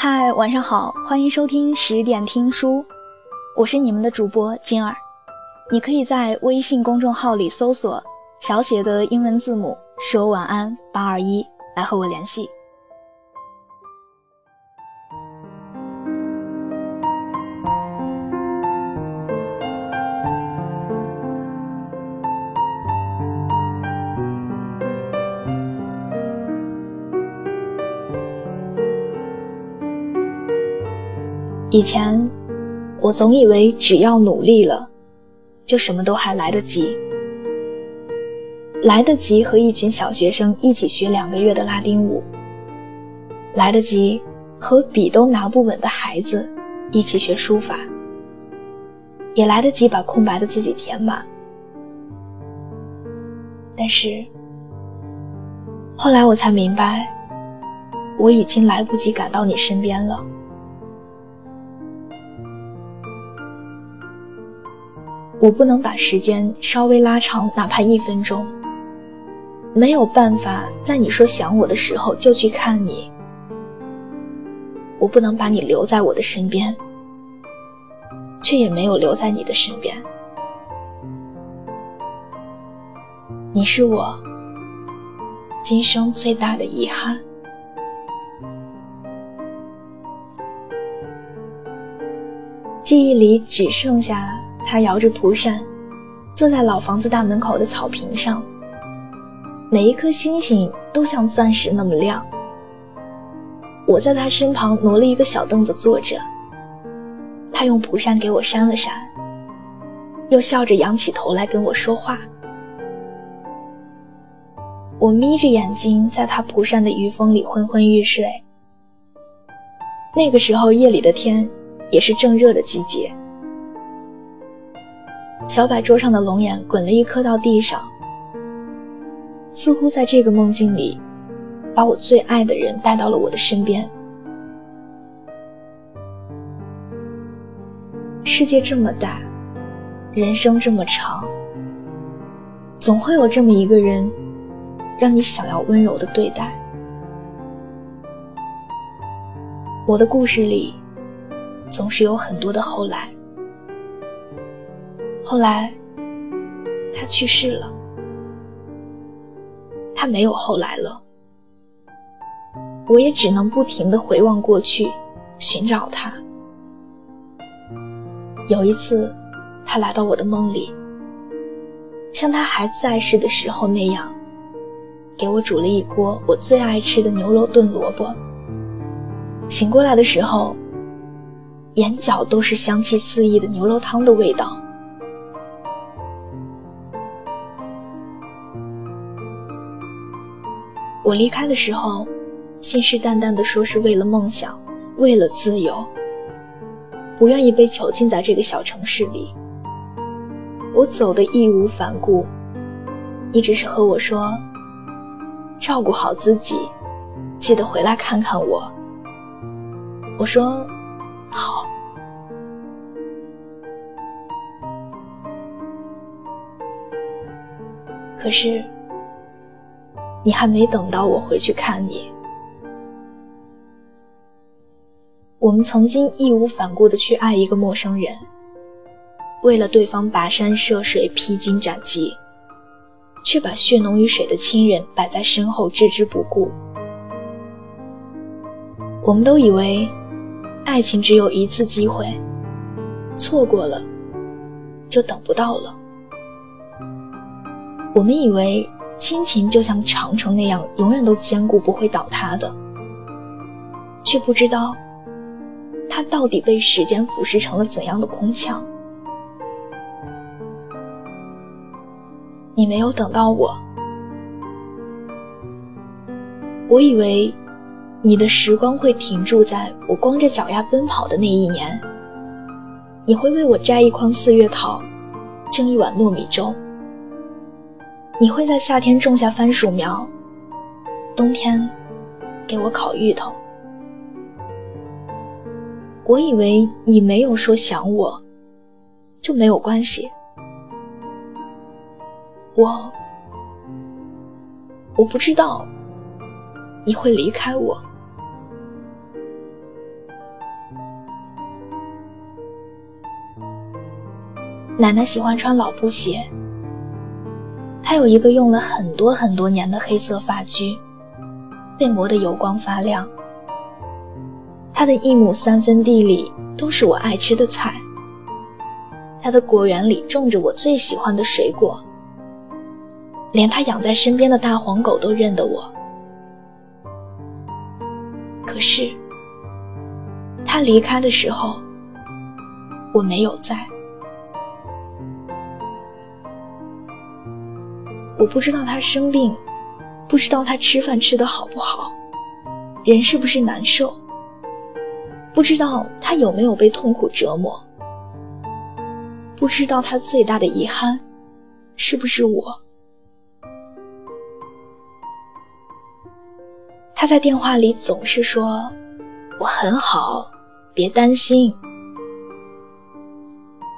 嗨，晚上好，欢迎收听十点听书，我是你们的主播金儿。你可以在微信公众号里搜索小写的英文字母“说晚安八二一”来和我联系。以前，我总以为只要努力了，就什么都还来得及。来得及和一群小学生一起学两个月的拉丁舞，来得及和笔都拿不稳的孩子一起学书法，也来得及把空白的自己填满。但是，后来我才明白，我已经来不及赶到你身边了。我不能把时间稍微拉长，哪怕一分钟。没有办法在你说想我的时候就去看你。我不能把你留在我的身边，却也没有留在你的身边。你是我今生最大的遗憾。记忆里只剩下。他摇着蒲扇，坐在老房子大门口的草坪上。每一颗星星都像钻石那么亮。我在他身旁挪了一个小凳子坐着。他用蒲扇给我扇了扇，又笑着仰起头来跟我说话。我眯着眼睛在他蒲扇的余风里昏昏欲睡。那个时候夜里的天也是正热的季节。小摆桌上的龙眼滚了一颗到地上，似乎在这个梦境里，把我最爱的人带到了我的身边。世界这么大，人生这么长，总会有这么一个人，让你想要温柔的对待。我的故事里，总是有很多的后来。后来，他去世了。他没有后来了。我也只能不停的回望过去，寻找他。有一次，他来到我的梦里，像他还在世的时候那样，给我煮了一锅我最爱吃的牛肉炖萝卜。醒过来的时候，眼角都是香气四溢的牛肉汤的味道。我离开的时候，信誓旦旦地说是为了梦想，为了自由，不愿意被囚禁在这个小城市里。我走的义无反顾，你只是和我说，照顾好自己，记得回来看看我。我说，好。可是。你还没等到我回去看你，我们曾经义无反顾的去爱一个陌生人，为了对方跋山涉水、披荆斩棘，却把血浓于水的亲人摆在身后置之不顾。我们都以为，爱情只有一次机会，错过了，就等不到了。我们以为。亲情就像长城那样，永远都坚固，不会倒塌的，却不知道，它到底被时间腐蚀成了怎样的空腔。你没有等到我，我以为，你的时光会停驻在我光着脚丫奔跑的那一年，你会为我摘一筐四月桃，蒸一碗糯米粥。你会在夏天种下番薯苗冬天给我烤芋头。我以为你没有说想我就没有关系。我我不知道你会离开我。奶奶喜欢穿老布鞋他有一个用了很多很多年的黑色发具，被磨得油光发亮。他的一亩三分地里都是我爱吃的菜，他的果园里种着我最喜欢的水果，连他养在身边的大黄狗都认得我。可是，他离开的时候，我没有在。我不知道他生病，不知道他吃饭吃得好不好，人是不是难受，不知道他有没有被痛苦折磨，不知道他最大的遗憾是不是我。他在电话里总是说我很好，别担心。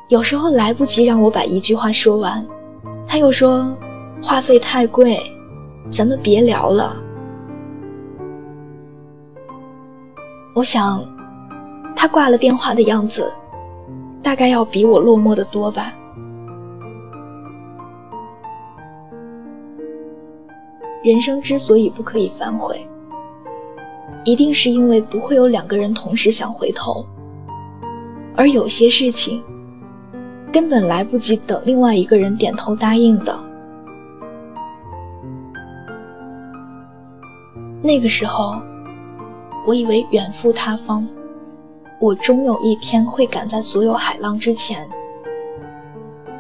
有时候来不及让我把一句话说完，他又说。话费太贵，咱们别聊了。我想，他挂了电话的样子，大概要比我落寞的多吧。人生之所以不可以反悔，一定是因为不会有两个人同时想回头，而有些事情，根本来不及等另外一个人点头答应的。那个时候，我以为远赴他方，我终有一天会赶在所有海浪之前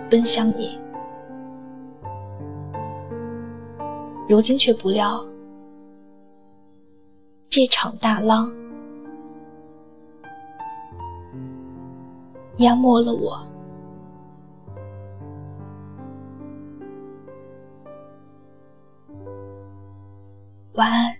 奔向你。如今却不料，这场大浪淹没了我。晚安。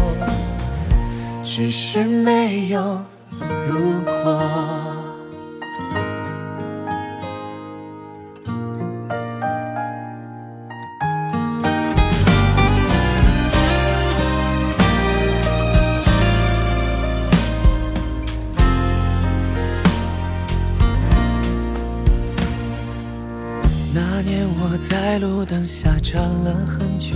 只是没有如果。那年我在路灯下站了很久，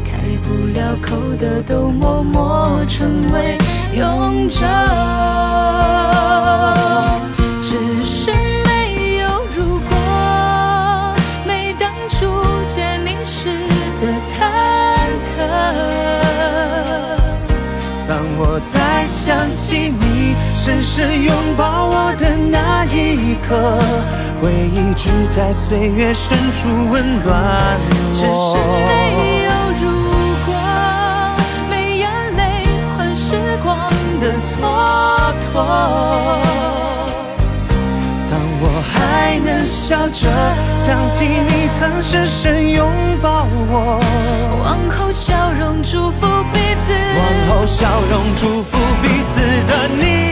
开不了口的都默默成为永久。只是没有如果，没当初见你时的忐忑。当我再想起你。深深拥抱我的那一刻，回忆只在岁月深处温暖我。只是没蹉跎。当我还能笑着想起你曾深深拥抱我，往后笑容祝福彼此，往后笑容祝福彼此的你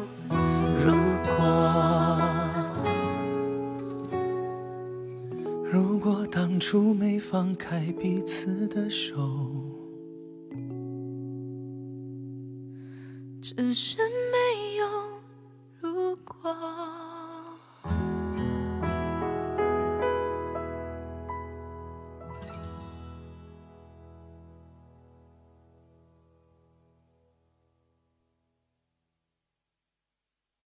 当初没放开彼此的手。只是没有如果。